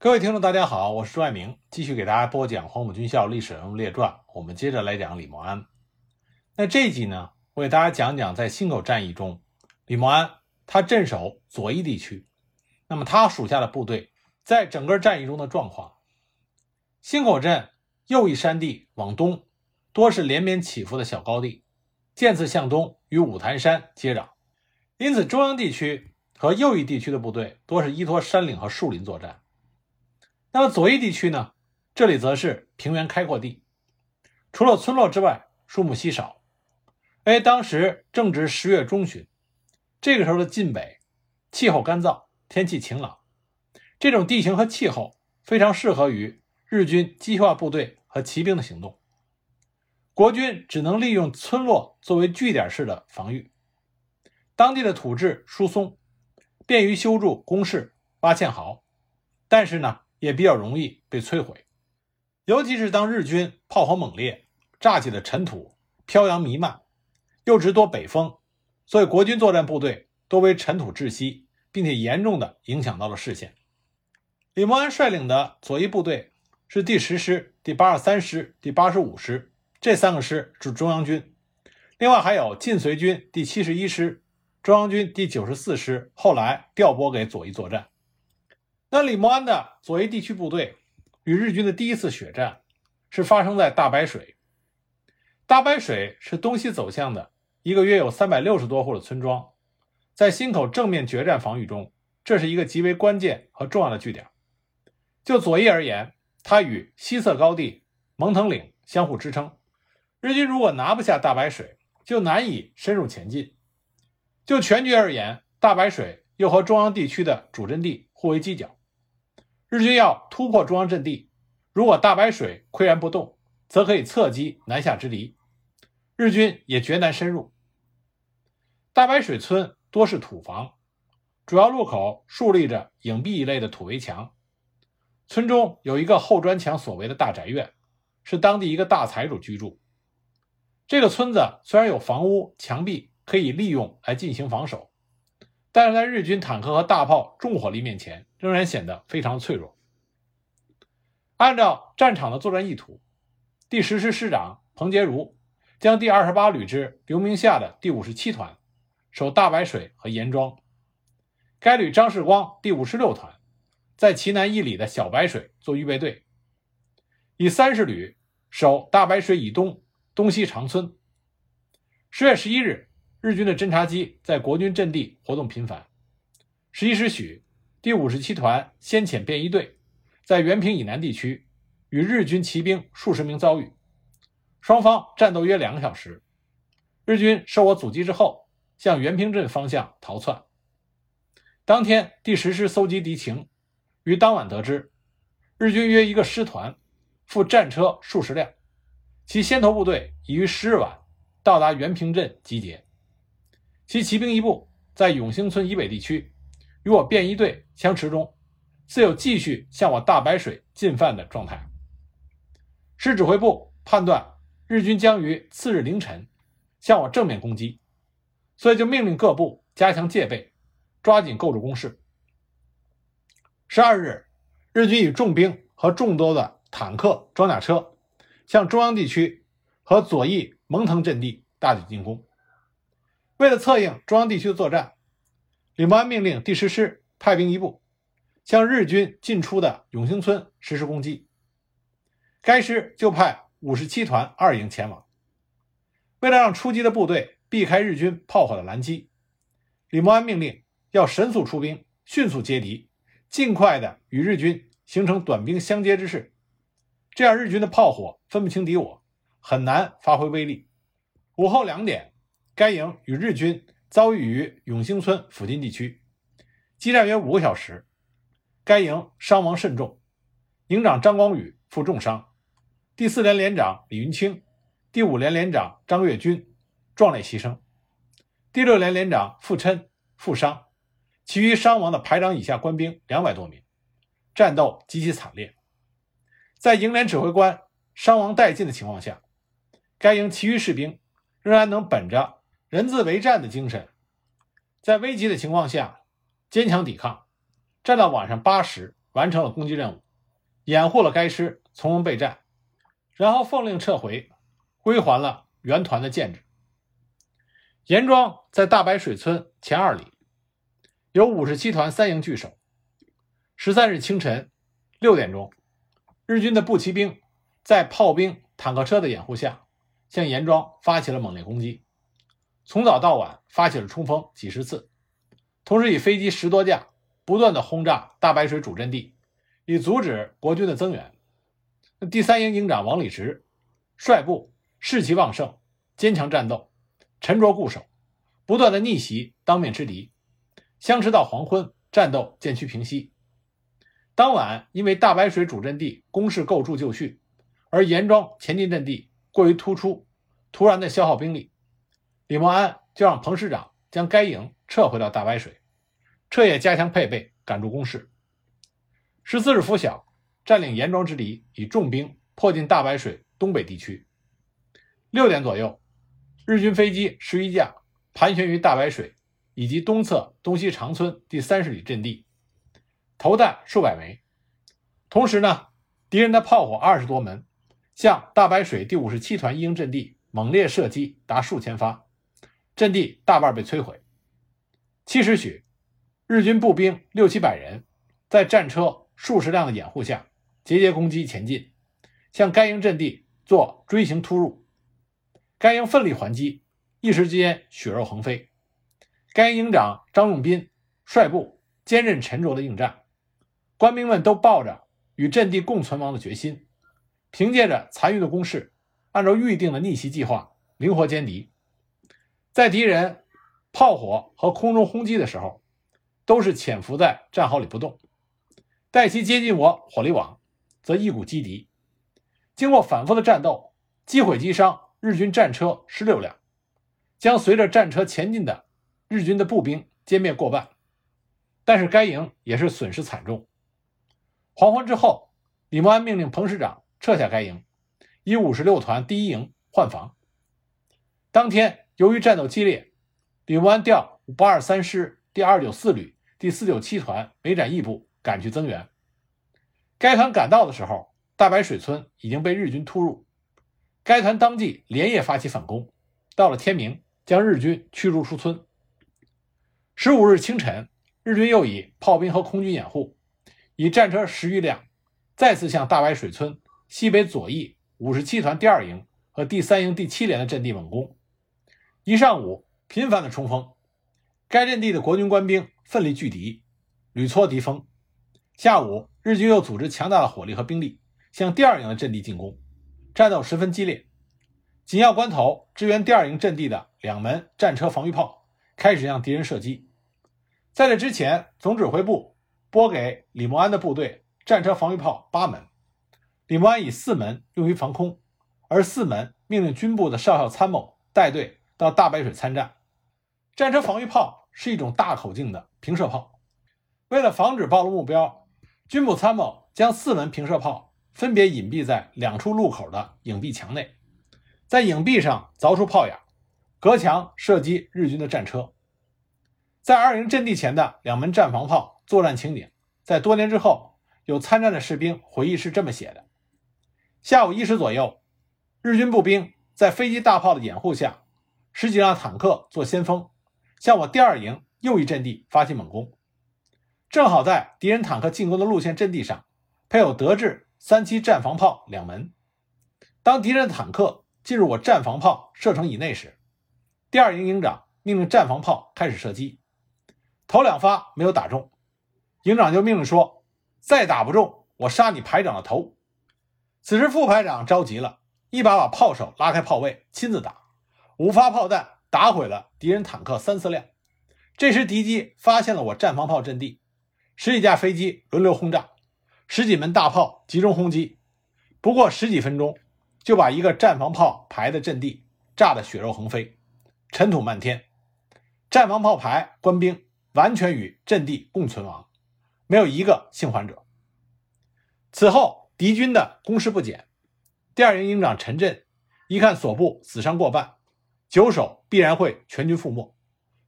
各位听众，大家好，我是朱爱明，继续给大家播讲黄埔军校历史人物列传。我们接着来讲李默安。那这一集呢，我给大家讲讲在忻口战役中，李默安他镇守左翼地区，那么他属下的部队在整个战役中的状况。忻口镇右翼山地往东，多是连绵起伏的小高地，渐次向东与五台山接壤，因此中央地区和右翼地区的部队多是依托山岭和树林作战。那么左翼地区呢？这里则是平原开阔地，除了村落之外，树木稀少。哎，当时正值十月中旬，这个时候的晋北气候干燥，天气晴朗，这种地形和气候非常适合于日军机械化部队和骑兵的行动。国军只能利用村落作为据点式的防御，当地的土质疏松，便于修筑工事、挖堑壕，但是呢？也比较容易被摧毁，尤其是当日军炮火猛烈，炸起的尘土飘扬弥漫，又直多北风，所以国军作战部队多为尘土窒息，并且严重的影响到了视线。李默安率领的左翼部队是第十师、第八十三师、第八十五师这三个师是中央军，另外还有晋绥军第七十一师、中央军第九十四师，后来调拨给左翼作战。那李默安的左翼地区部队与日军的第一次血战是发生在大白水。大白水是东西走向的一个约有三百六十多户的村庄，在忻口正面决战防御中，这是一个极为关键和重要的据点。就左翼而言，它与西侧高地蒙腾岭相互支撑。日军如果拿不下大白水，就难以深入前进。就全局而言，大白水又和中央地区的主阵地互为犄角。日军要突破中央阵地，如果大白水岿然不动，则可以侧击南下之敌，日军也绝难深入。大白水村多是土房，主要路口竖立着影壁一类的土围墙。村中有一个厚砖墙所围的大宅院，是当地一个大财主居住。这个村子虽然有房屋、墙壁可以利用来进行防守。但是在日军坦克和大炮重火力面前，仍然显得非常脆弱。按照战场的作战意图，第十师师长彭杰如将第二十八旅之刘明夏的第五十七团守大白水和严庄，该旅张世光第五十六团在祁南一里的小白水做预备队，以三十旅守大白水以东东西长村。十月十一日。日军的侦察机在国军阵地活动频繁。十一时许，第五十七团先遣便衣队在原平以南地区与日军骑兵数十名遭遇，双方战斗约两个小时。日军受我阻击之后，向原平镇方向逃窜。当天，第十师搜集敌情，于当晚得知，日军约一个师团，附战车数十辆，其先头部队已于十日晚到达原平镇集结。其骑兵一部在永兴村以北地区与我便衣队相持中，似有继续向我大白水进犯的状态。师指挥部判断日军将于次日凌晨向我正面攻击，所以就命令各部加强戒备，抓紧构筑工事。十二日，日军以重兵和众多的坦克、装甲车向中央地区和左翼蒙腾阵地大举进攻。为了策应中央地区的作战，李默安命令第十师派兵一部向日军进出的永兴村实施攻击。该师就派五十七团二营前往。为了让出击的部队避开日军炮火的拦击，李默安命令要神速出兵，迅速接敌，尽快的与日军形成短兵相接之势。这样日军的炮火分不清敌我，很难发挥威力。午后两点。该营与日军遭遇于永兴村附近地区，激战约五个小时，该营伤亡甚重，营长张光宇负重伤，第四连连长李云清、第五连连长张跃军壮烈牺牲，第六连连长傅琛负伤，其余伤亡的排长以下官兵两百多名，战斗极其惨烈。在营连指挥官伤亡殆尽的情况下，该营其余士兵仍然能本着。人自为战的精神，在危急的情况下坚强抵抗，战到晚上八时，完成了攻击任务，掩护了该师从容备战，然后奉令撤回，归还了原团的建制。严庄在大白水村前二里，有五十七团三营据守。十三日清晨六点钟，日军的步骑兵在炮兵、坦克车的掩护下，向严庄发起了猛烈攻击，从早到晚发起了冲锋几十次，同时以飞机十多架不断的轰炸大白水主阵地，以阻止国军的增援。第三营营长王礼直率部士气旺盛，坚强战斗。沉着固守，不断的逆袭，当面吃敌，相持到黄昏，战斗渐趋平息。当晚，因为大白水主阵地攻势构筑就绪，而严庄前进阵地过于突出，突然的消耗兵力，李默安就让彭师长将该营撤回到大白水，彻夜加强配备，赶住攻势。十四日拂晓，占领严庄之敌以重兵迫近大白水东北地区。六点左右。日军飞机十余架盘旋于大白水以及东侧东西长村第三十里阵地，投弹数百枚。同时呢，敌人的炮火二十多门，向大白水第五十七团一营阵地猛烈射击达数千发，阵地大半被摧毁。七时许，日军步兵六七百人，在战车数十辆的掩护下，节节攻击前进，向该营阵地做锥形突入。该营奋力还击，一时之间血肉横飞。该营营长张永斌率部坚韧沉着的应战，官兵们都抱着与阵地共存亡的决心，凭借着残余的攻势，按照预定的逆袭计划灵活歼敌。在敌人炮火和空中轰击的时候，都是潜伏在战壕里不动，待其接近我火力网，则一鼓击敌。经过反复的战斗，击毁击伤。日军战车十六辆，将随着战车前进的日军的步兵歼灭过半，但是该营也是损失惨重。黄昏之后，李默安命令彭师长撤下该营，以五十六团第一营换防。当天，由于战斗激烈，李默安调五八二三师第二九四旅第四九七团梅展义部赶去增援。该团赶到的时候，大白水村已经被日军突入。该团当即连夜发起反攻，到了天明，将日军驱逐出村。十五日清晨，日军又以炮兵和空军掩护，以战车十余辆，再次向大白水村西北左翼五十七团第二营和第三营第七连的阵地猛攻。一上午频繁的冲锋，该阵地的国军官兵奋力拒敌，屡挫敌锋。下午，日军又组织强大的火力和兵力向第二营的阵地进攻。战斗十分激烈，紧要关头，支援第二营阵地的两门战车防御炮开始向敌人射击。在这之前，总指挥部拨给李默安的部队战车防御炮八门，李默安以四门用于防空，而四门命令军部的少校参谋带队到大白水参战。战车防御炮是一种大口径的平射炮，为了防止暴露目标，军部参谋将四门平射炮。分别隐蔽在两处路口的影壁墙内，在影壁上凿出炮眼，隔墙射击日军的战车。在二营阵地前的两门战防炮作战情景，在多年之后，有参战的士兵回忆是这么写的：下午一时左右，日军步兵在飞机大炮的掩护下，十几辆坦克做先锋，向我第二营右翼阵地发起猛攻。正好在敌人坦克进攻的路线阵地上，配有德制。三七战防炮两门，当敌人的坦克进入我战防炮射程以内时，第二营营长命令战防炮开始射击，头两发没有打中，营长就命令说：“再打不中，我杀你排长的头。”此时副排长着急了，一把把炮手拉开炮位，亲自打，五发炮弹打毁了敌人坦克三四辆。这时敌机发现了我战防炮阵地，十几架飞机轮流轰炸。十几门大炮集中轰击，不过十几分钟，就把一个战防炮排的阵地炸得血肉横飞，尘土漫天。战防炮排官兵完全与阵地共存亡，没有一个幸存者。此后敌军的攻势不减，第二营营长陈震一看所部死伤过半，九守必然会全军覆没，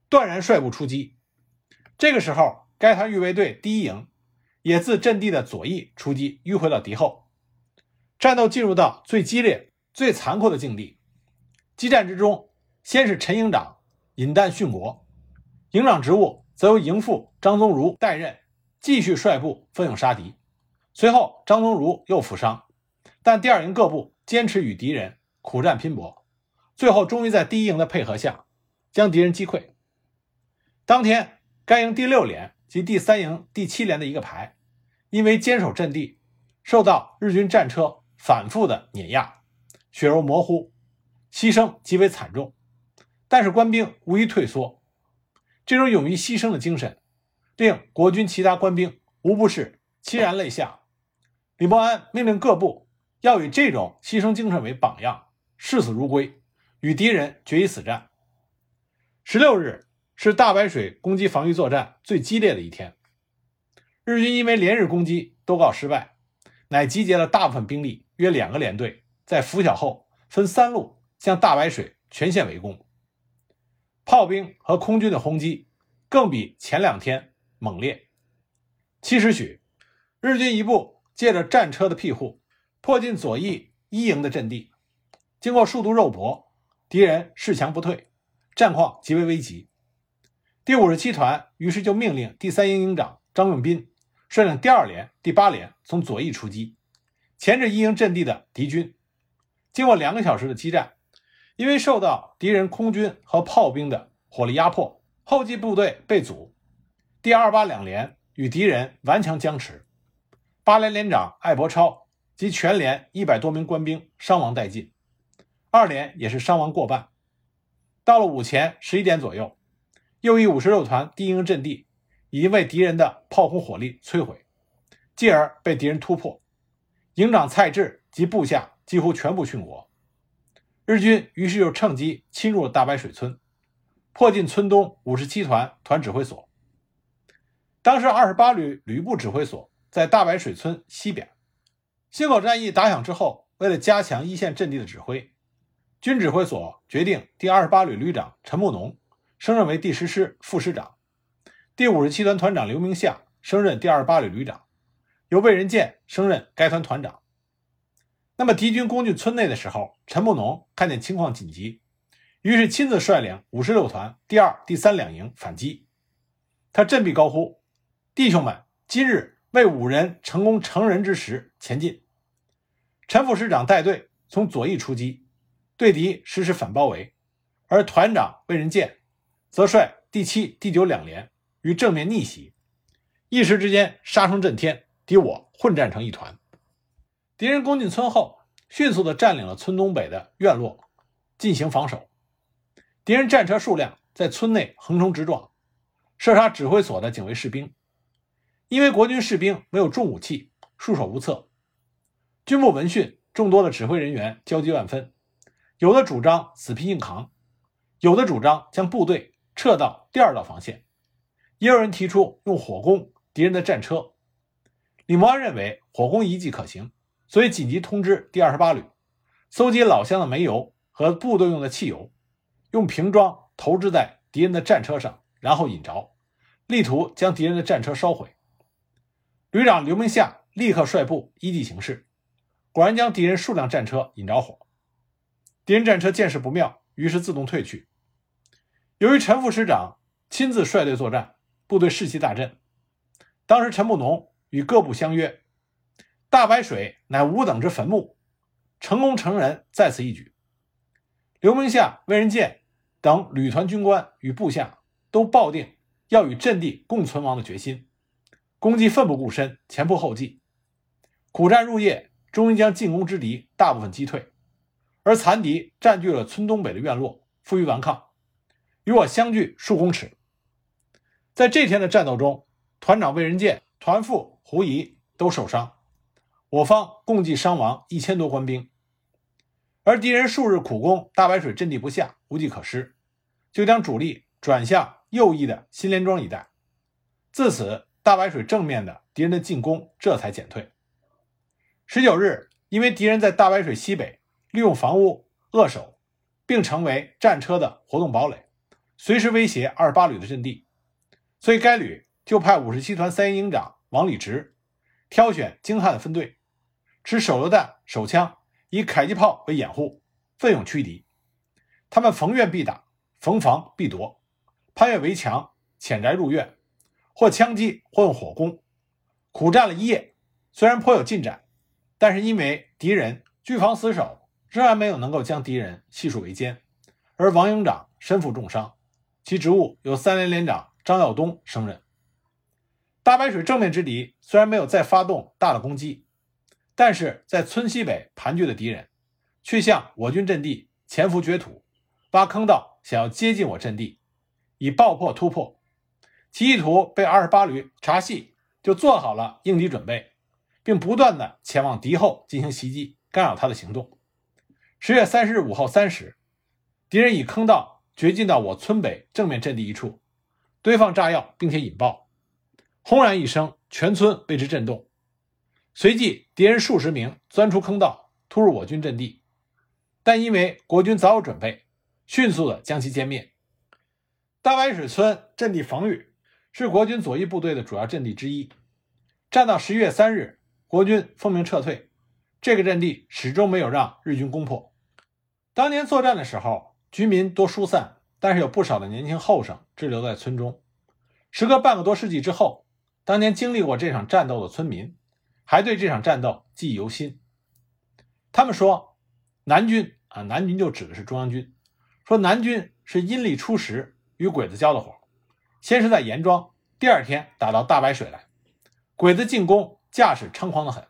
断然率部出击。这个时候，该团预备队第一营。也自阵地的左翼出击，迂回到敌后。战斗进入到最激烈、最残酷的境地。激战之中，先是陈营长引弹殉国，营长职务则由营副张宗儒代任，继续率部奋勇杀敌。随后，张宗儒又负伤，但第二营各部坚持与敌人苦战拼搏，最后终于在第一营的配合下将敌人击溃。当天，该营第六连及第三营第七连的一个排，因为坚守阵地，受到日军战车反复的碾压，血肉模糊。牺牲极为惨重，但是官兵无一退缩。这种勇于牺牲的精神，令国军其他官兵无不是潸然泪下。李默安命令各部要以这种牺牲精神为榜样，视死如归，与敌人决一死战。十六日是大白水攻击防御作战最激烈的一天，日军因为连日攻击都告失败，乃集结了大部分兵力，约两个连队，在拂晓后分三路。向大白水全线围攻，炮兵和空军的轰击更比前两天猛烈。七时许，日军一部借着战车的庇护，迫近左翼一营的阵地。经过数度肉搏，敌人恃强不退，战况极为危急。第五十七团于是就命令第三营营长张永斌率领第二连、第八连从左翼出击，钳制一营阵地的敌军。经过两个小时的激战。因为受到敌人空军和炮兵的火力压迫，后继部队被阻，第二八两连与敌人顽强僵持。八连连长艾伯超及全连一百多名官兵伤亡殆尽，二连也是伤亡过半。到了午前十一点左右，右翼五十六团第一营阵地已经被敌人的炮轰火力摧毁，继而被敌人突破，营长蔡志及部下几乎全部殉国。日军于是就趁机侵入了大白水村，迫近村东五十七团团指挥所。当时二十八旅旅部指挥所在大白水村西边。忻口战役打响之后，为了加强一线阵地的指挥，军指挥所决定第二十八旅旅长陈慕农升任为第十师副师长，第五十七团团长刘明夏升任第二十八旅旅长，由魏仁健升任该团团长。那么敌军攻进村内的时候，陈慕农看见情况紧急，于是亲自率领五十六团第二、第三两营反击。他振臂高呼：“弟兄们，今日为五人成功成人之时，前进！”陈副师长带队从左翼出击，对敌实施反包围，而团长魏仁健则率第七、第九两连于正面逆袭，一时之间杀声震天，敌我混战成一团。敌人攻进村后，迅速地占领了村东北的院落，进行防守。敌人战车数量在村内横冲直撞，射杀指挥所的警卫士兵。因为国军士兵没有重武器，束手无策。军部闻讯，众多的指挥人员焦急万分，有的主张死拼硬扛，有的主张将部队撤到第二道防线，也有人提出用火攻敌人的战车。李默安认为火攻一计可行。所以紧急通知第二十八旅，搜集老乡的煤油和部队用的汽油，用瓶装投掷在敌人的战车上，然后引着，力图将敌人的战车烧毁。旅长刘明夏立刻率部依计行事，果然将敌人数辆战车引着火。敌人战车见势不妙，于是自动退去。由于陈副师长亲自率队作战，部队士气大振。当时陈慕农与各部相约。大白水乃吾等之坟墓，成功成仁在此一举。刘明夏、魏仁健等旅团军官与部下都抱定要与阵地共存亡的决心，攻击奋不顾身，前仆后继，苦战入夜，终于将进攻之敌大部分击退，而残敌占据了村东北的院落，负隅顽抗，与我相距数公尺。在这天的战斗中，团长魏仁健、团副胡仪都受伤。我方共计伤亡一千多官兵，而敌人数日苦攻大白水阵地不下，无计可施，就将主力转向右翼的新连庄一带。自此，大白水正面的敌人的进攻这才减退。十九日，因为敌人在大白水西北利用房屋扼守，并成为战车的活动堡垒，随时威胁二十八旅的阵地，所以该旅就派五十七团三营营长王礼直，挑选精悍的分队，持手榴弹、手枪，以迫击炮为掩护，奋勇驱敌。他们逢院必打，逢房必夺，攀越围墙，潜宅入院，或枪击，或用火攻，苦战了一夜。虽然颇有进展，但是因为敌人据防死守，仍然没有能够将敌人悉数围歼。而王营长身负重伤，其职务由三连连长张耀东升任。大白水正面之敌虽然没有再发动大的攻击，但是在村西北盘踞的敌人，却向我军阵地潜伏掘土。挖坑道，想要接近我阵地，以爆破突破。其意图被二十八旅察悉，就做好了应敌准备，并不断的前往敌后进行袭击，干扰他的行动。十月三十日午后三时，敌人以坑道掘进到我村北正面阵地一处，堆放炸药，并且引爆，轰然一声，全村为之震动。随即，敌人数十名钻出坑道，突入我军阵地，但因为国军早有准备。迅速的将其歼灭。大白水村阵地防御是国军左翼部队的主要阵地之一。战到十一月三日，国军奉命撤退，这个阵地始终没有让日军攻破。当年作战的时候，居民多疏散，但是有不少的年轻后生滞留在村中。时隔半个多世纪之后，当年经历过这场战斗的村民还对这场战斗记忆犹新。他们说，南军啊，南军就指的是中央军。说南军是阴历初十与鬼子交的火，先是在严庄，第二天打到大白水来。鬼子进攻架势猖狂的很，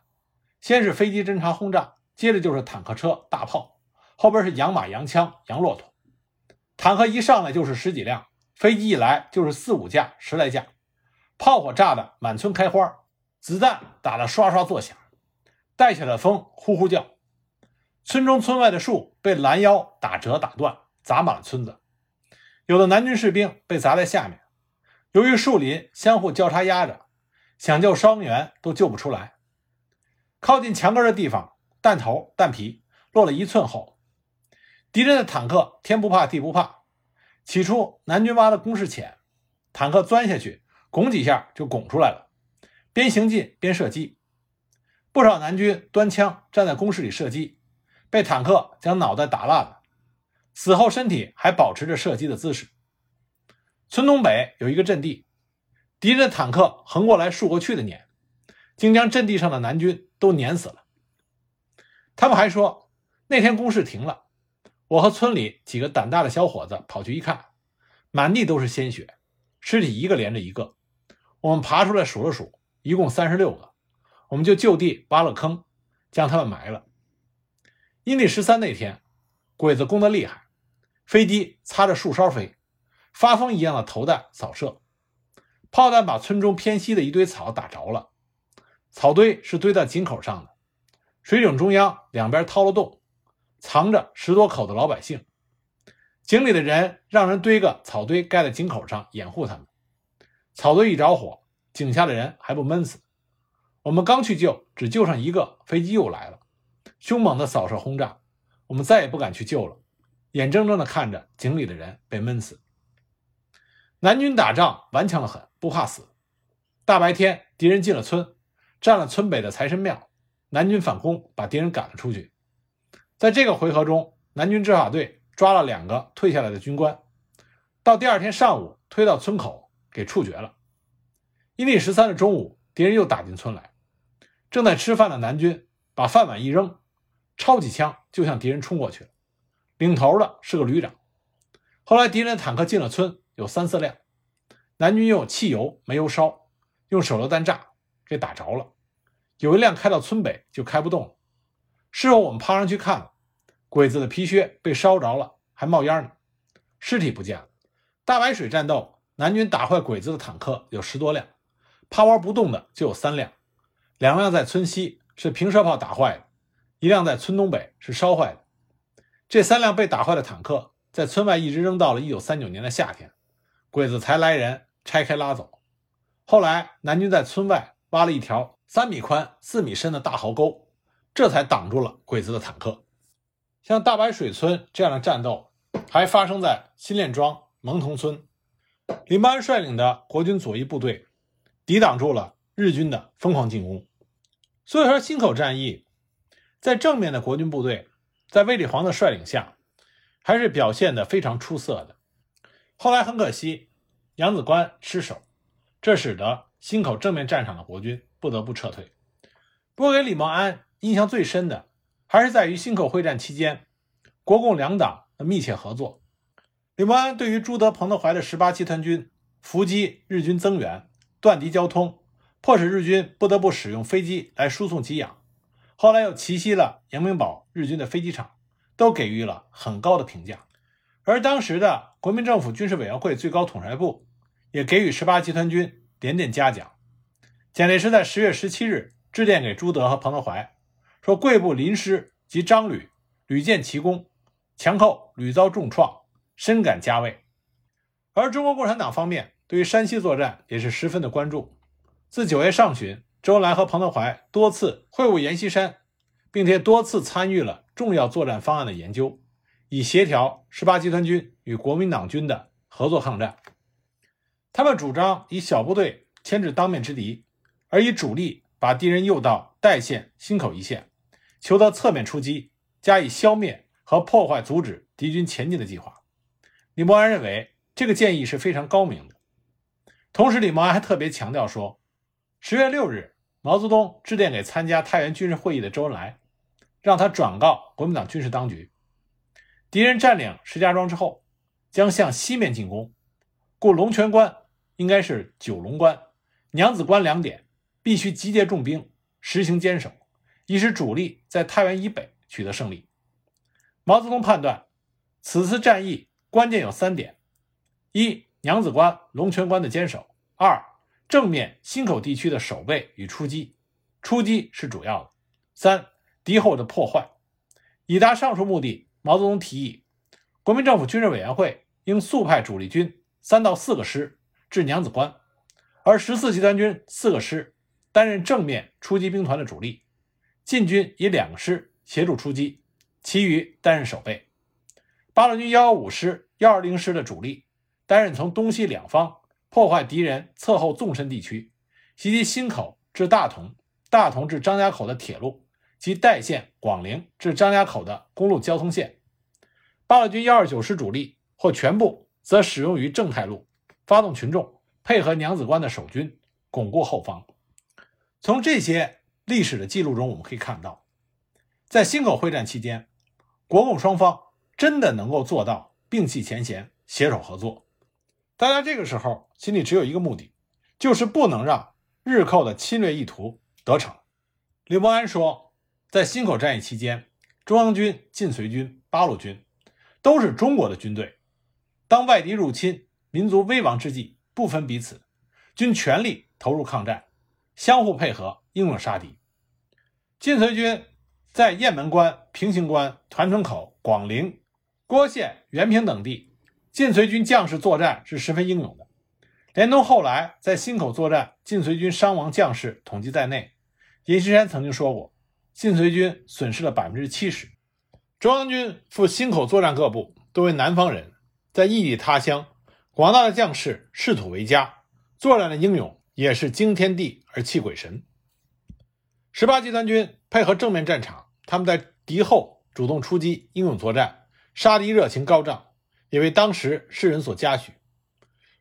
先是飞机侦察轰炸，接着就是坦克车、大炮，后边是洋马、洋枪、洋骆驼。坦克一上来就是十几辆，飞机一来就是四五架、十来架，炮火炸得满村开花，子弹打得刷刷作响，带起来的风呼呼叫，村中村外的树被拦腰打折打断。砸满了村子，有的南军士兵被砸在下面。由于树林相互交叉压着，想救伤员都救不出来。靠近墙根的地方，弹头、弹皮落了一寸厚。敌人的坦克天不怕地不怕。起初南军挖的工事浅，坦克钻下去拱几下就拱出来了，边行进边射击。不少南军端枪站在工事里射击，被坦克将脑袋打烂了。死后身体还保持着射击的姿势。村东北有一个阵地，敌人的坦克横过来竖过去的撵，竟将阵地上的南军都撵死了。他们还说，那天攻势停了，我和村里几个胆大的小伙子跑去一看，满地都是鲜血，尸体一个连着一个。我们爬出来数了数，一共三十六个，我们就就地挖了坑，将他们埋了。阴历十三那天。鬼子攻得厉害，飞机擦着树梢飞，发疯一样的投弹扫射，炮弹把村中偏西的一堆草打着了。草堆是堆在井口上的，水井中央两边掏了洞，藏着十多口的老百姓。井里的人让人堆个草堆盖在井口上掩护他们。草堆一着火，井下的人还不闷死。我们刚去救，只救上一个，飞机又来了，凶猛的扫射轰炸。我们再也不敢去救了，眼睁睁地看着井里的人被闷死。南军打仗顽强得很，不怕死。大白天，敌人进了村，占了村北的财神庙，南军反攻，把敌人赶了出去。在这个回合中，南军执法队抓了两个退下来的军官，到第二天上午推到村口给处决了。阴历十三的中午，敌人又打进村来，正在吃饭的南军把饭碗一扔。抄起枪就向敌人冲过去了，领头的是个旅长。后来敌人坦克进了村，有三四辆，南军用汽油、煤油烧，用手榴弹炸，给打着了。有一辆开到村北就开不动了。事后我们爬上去看了，鬼子的皮靴被烧着了，还冒烟呢，尸体不见了。大白水战斗，南军打坏鬼子的坦克有十多辆，趴窝不动的就有三辆，两辆在村西是平射炮打坏的。一辆在村东北是烧坏的，这三辆被打坏的坦克在村外一直扔到了1939年的夏天，鬼子才来人拆开拉走。后来南军在村外挖了一条三米宽、四米深的大壕沟，这才挡住了鬼子的坦克。像大白水村这样的战斗还发生在新练庄、蒙同村，李茂安率领的国军左翼部队抵挡住了日军的疯狂进攻。所以说，忻口战役在正面的国军部队在卫立煌的率领下，还是表现的非常出色的。后来很可惜，杨子关失守，这使得忻口正面战场的国军不得不撤退。不过，给李茂安印象最深的，还是在于忻口会战期间，国共两党的密切合作。李茂安对于朱德、彭德怀的十八集团军伏击日军增援、断敌交通。迫使日军不得不使用飞机来输送给养，后来又奇袭了杨明堡日军的飞机场，都给予了很高的评价。而当时的国民政府军事委员会最高统帅部也给予十八集团军点点嘉奖。蒋介石在十月十七日致电给朱德和彭德怀，说贵部林师及张旅屡建奇功，强寇屡遭重创，深感嘉慰。而中国共产党方面对于山西作战也是十分的关注。自九月上旬，周恩来和彭德怀多次会晤阎锡山，并且多次参与了重要作战方案的研究，以协调十八集团军与国民党军的合作抗战。他们主张以小部队牵制当面之敌，而以主力把敌人诱到代县、忻口一线，求得侧面出击，加以消灭和破坏、阻止敌军前进的计划。李默安认为这个建议是非常高明的。同时，李默安还特别强调说。十月六日，毛泽东致电给参加太原军事会议的周恩来，让他转告国民党军事当局：敌人占领石家庄之后，将向西面进攻，故龙泉关应该是九龙关、娘子关两点，必须集结重兵，实行坚守，以使主力在太原以北取得胜利。毛泽东判断，此次战役关键有三点：一、娘子关、龙泉关的坚守；二、正面忻口地区的守备与出击，出击是主要的。三敌后的破坏，以达上述目的，毛泽东提议，国民政府军事委员会应速派主力军三到四个师至娘子关，而十四集团军四个师担任正面出击兵团的主力，晋军以两师协助出击，其余担任守备。八路军幺幺五师、幺二零师的主力担任从东西两方。破坏敌人侧后纵深地区，袭击忻口至大同、大同至张家口的铁路及代县、广陵至张家口的公路交通线。八路军幺二九师主力或全部则使用于正太路，发动群众配合娘子关的守军，巩固后方。从这些历史的记录中，我们可以看到，在忻口会战期间，国共双方真的能够做到摒弃前嫌，携手合作。大家这个时候心里只有一个目的，就是不能让日寇的侵略意图得逞。刘伯安说，在忻口战役期间，中央军、晋绥军、八路军都是中国的军队。当外敌入侵、民族危亡之际，不分彼此，均全力投入抗战，相互配合，英勇杀敌。晋绥军在雁门关、平型关、团城口、广陵、郭县、原平等地。晋绥军将士作战是十分英勇的，连同后来在忻口作战，晋绥军伤亡将士统计在内，阎锡山曾经说过，晋绥军损失了百分之七十。中央军赴忻口作战各部都为南方人，在异地他乡，广大的将士视土为家，作战的英勇也是惊天地而泣鬼神。十八集团军配合正面战场，他们在敌后主动出击，英勇作战，杀敌热情高涨。也为当时世人所嘉许。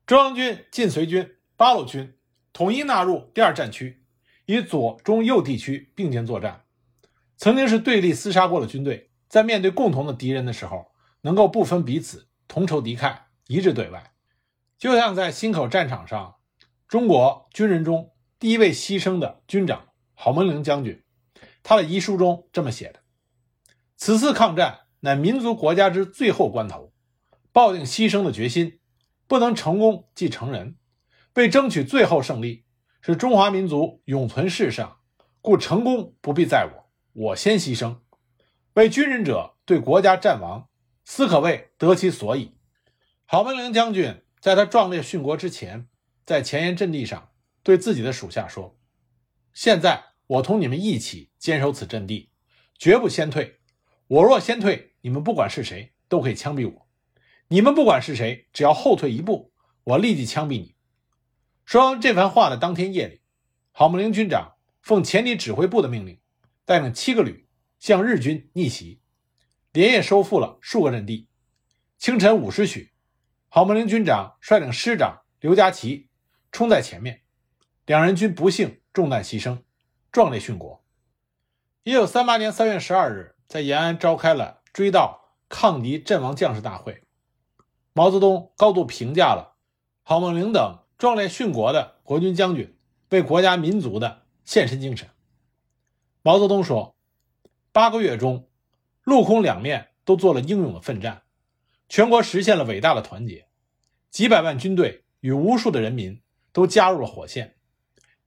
中央军、晋绥军、八路军统一纳入第二战区，与左、中、右地区并肩作战。曾经是对立厮杀过的军队，在面对共同的敌人的时候，能够不分彼此，同仇敌忾，一致对外。就像在忻口战场上，中国军人中第一位牺牲的军长郝萌玲将军，他的遗书中这么写的：“此次抗战乃民族国家之最后关头。”抱定牺牲的决心，不能成功即成仁。为争取最后胜利，使中华民族永存世上，故成功不必在我，我先牺牲。为军人者对国家战亡，斯可谓得其所以。郝文陵将军在他壮烈殉国之前，在前沿阵地上对自己的属下说：“现在我同你们一起坚守此阵地，绝不先退。我若先退，你们不管是谁，都可以枪毙我。”你们不管是谁，只要后退一步，我立即枪毙你。说完这番话的当天夜里，郝梦龄军长奉前敌指挥部的命令，带领七个旅向日军逆袭，连夜收复了数个阵地。清晨五时许，郝梦龄军长率领师长刘家奇冲在前面，两人均不幸中弹牺牲，壮烈殉国。一九三八年三月十二日，在延安召开了追悼抗敌阵亡将士大会。毛泽东高度评价了郝梦龄等壮烈殉国的国军将军为国家民族的献身精神。毛泽东说：“八个月中，陆空两面都做了英勇的奋战，全国实现了伟大的团结，几百万军队与无数的人民都加入了火线，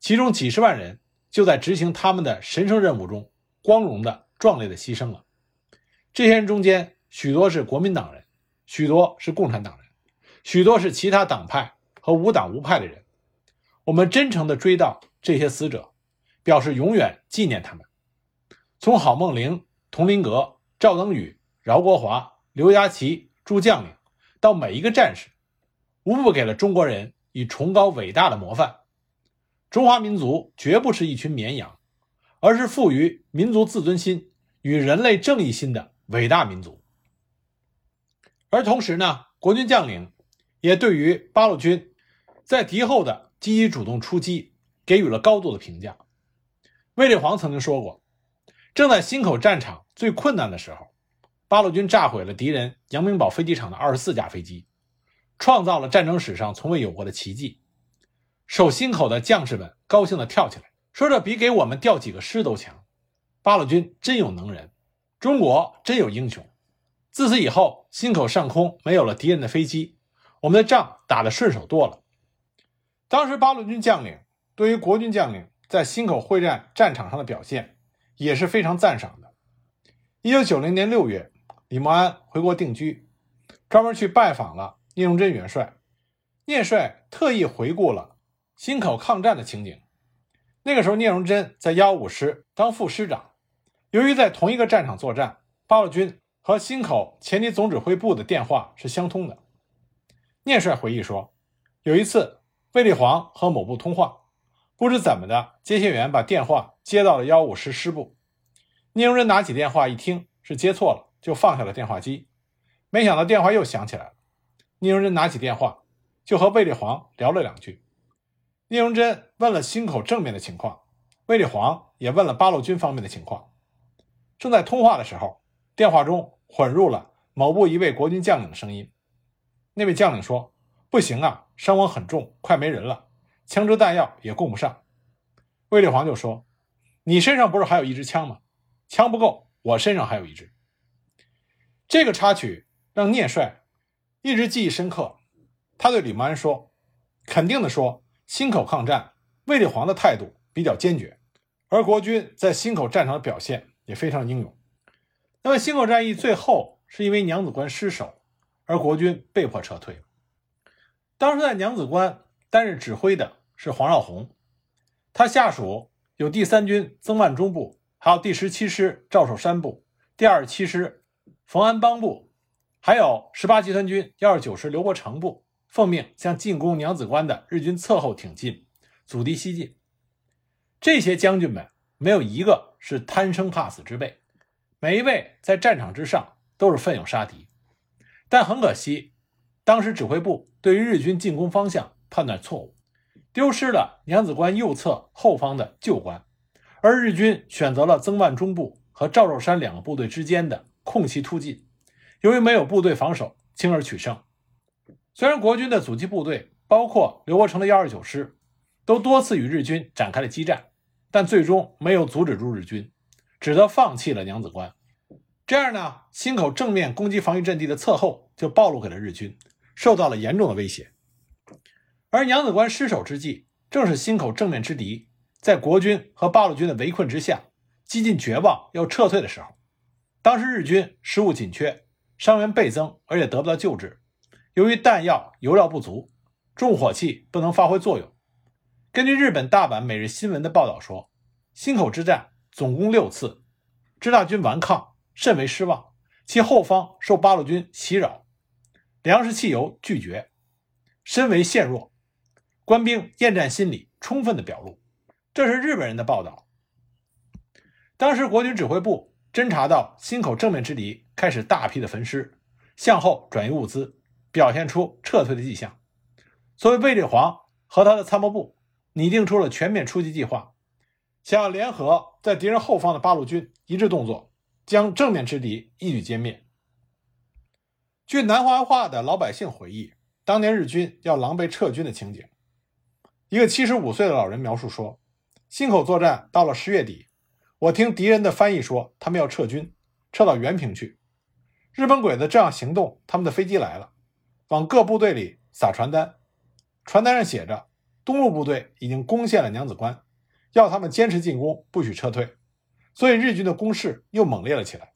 其中几十万人就在执行他们的神圣任务中光荣的、壮烈的牺牲了。这些人中间，许多是国民党人。”许多是共产党人，许多是其他党派和无党无派的人。我们真诚地追悼这些死者，表示永远纪念他们。从郝梦龄、佟麟阁、赵登禹、饶国华、刘家奇诸将领，到每一个战士，无不给了中国人以崇高伟大的模范。中华民族绝不是一群绵羊，而是富于民族自尊心与人类正义心的伟大民族。而同时呢，国军将领也对于八路军在敌后的积极主动出击给予了高度的评价。卫立煌曾经说过，正在忻口战场最困难的时候，八路军炸毁了敌人杨明堡飞机场的二十四架飞机，创造了战争史上从未有过的奇迹。守忻口的将士们高兴地跳起来，说：“这比给我们调几个师都强。八路军真有能人，中国真有英雄。”自此以后，忻口上空没有了敌人的飞机，我们的仗打得顺手多了。当时八路军将领对于国军将领在忻口会战战场上的表现也是非常赞赏的。一九九零年六月，李默安回国定居，专门去拜访了聂荣臻元帅。聂帅特意回顾了忻口抗战的情景。那个时候，聂荣臻在幺五师当副师长，由于在同一个战场作战，八路军。和忻口前敌总指挥部的电话是相通的。聂帅回忆说，有一次卫立煌和某部通话，不知怎么的，接线员把电话接到了幺五师师部。聂荣臻拿起电话一听是接错了，就放下了电话机。没想到电话又响起来了。聂荣臻拿起电话就和卫立煌聊了两句。聂荣臻问了忻口正面的情况，卫立煌也问了八路军方面的情况。正在通话的时候，电话中。混入了某部一位国军将领的声音。那位将领说：“不行啊，伤亡很重，快没人了，枪支弹药也供不上。”卫立煌就说：“你身上不是还有一支枪吗？枪不够，我身上还有一支。”这个插曲让聂帅一直记忆深刻。他对李默安说：“肯定的说，忻口抗战，卫立煌的态度比较坚决，而国军在忻口战场的表现也非常英勇。”那么，忻口战役最后是因为娘子关失守，而国军被迫撤退。当时在娘子关担任指挥的是黄绍竑，他下属有第三军曾万钟部，还有第十七师赵守山部、第二十七师冯安邦部，还有十八集团军幺二九师刘伯承部，奉命向进攻娘子关的日军侧后挺进，阻敌西进。这些将军们没有一个是贪生怕死之辈。每一位在战场之上都是奋勇杀敌，但很可惜，当时指挥部对于日军进攻方向判断错误，丢失了娘子关右侧后方的旧关，而日军选择了曾万钟部和赵寿山两个部队之间的空隙突进，由于没有部队防守，轻而取胜。虽然国军的阻击部队包括刘伯承的幺二九师，都多次与日军展开了激战，但最终没有阻止住日军。只得放弃了娘子关，这样呢，忻口正面攻击防御阵地的侧后就暴露给了日军，受到了严重的威胁。而娘子关失守之际，正是忻口正面之敌在国军和八路军的围困之下，几近绝望要撤退的时候。当时日军食物紧缺，伤员倍增，而且得不到救治。由于弹药、油料不足，重火器不能发挥作用。根据日本大阪每日新闻的报道说，忻口之战。总共六次，支那军顽抗，甚为失望。其后方受八路军袭扰，粮食、汽油拒绝，身为陷弱。官兵厌战心理充分的表露。这是日本人的报道。当时国军指挥部侦察到忻口正面之敌开始大批的焚尸，向后转移物资，表现出撤退的迹象。所以卫立煌和他的参谋部拟定出了全面出击计划，想要联合在敌人后方的八路军一致动作，将正面之敌一举歼灭。据南怀化的老百姓回忆，当年日军要狼狈撤军的情景。一个七十五岁的老人描述说：“忻口作战到了十月底，我听敌人的翻译说，他们要撤军，撤到原平去。日本鬼子这样行动，他们的飞机来了，往各部队里撒传单。”传单上写着：“东路部队已经攻陷了娘子关，要他们坚持进攻，不许撤退。”所以日军的攻势又猛烈了起来。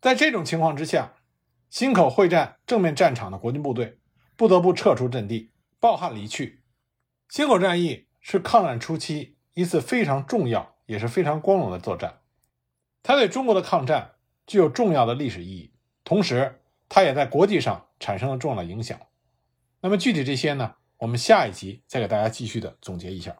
在这种情况之下，忻口会战正面战场的国军部队不得不撤出阵地，抱憾离去。忻口战役是抗战初期一次非常重要也是非常光荣的作战，它对中国的抗战具有重要的历史意义，同时它也在国际上产生了重要的影响。那么具体这些呢？我们下一集再给大家继续的总结一下。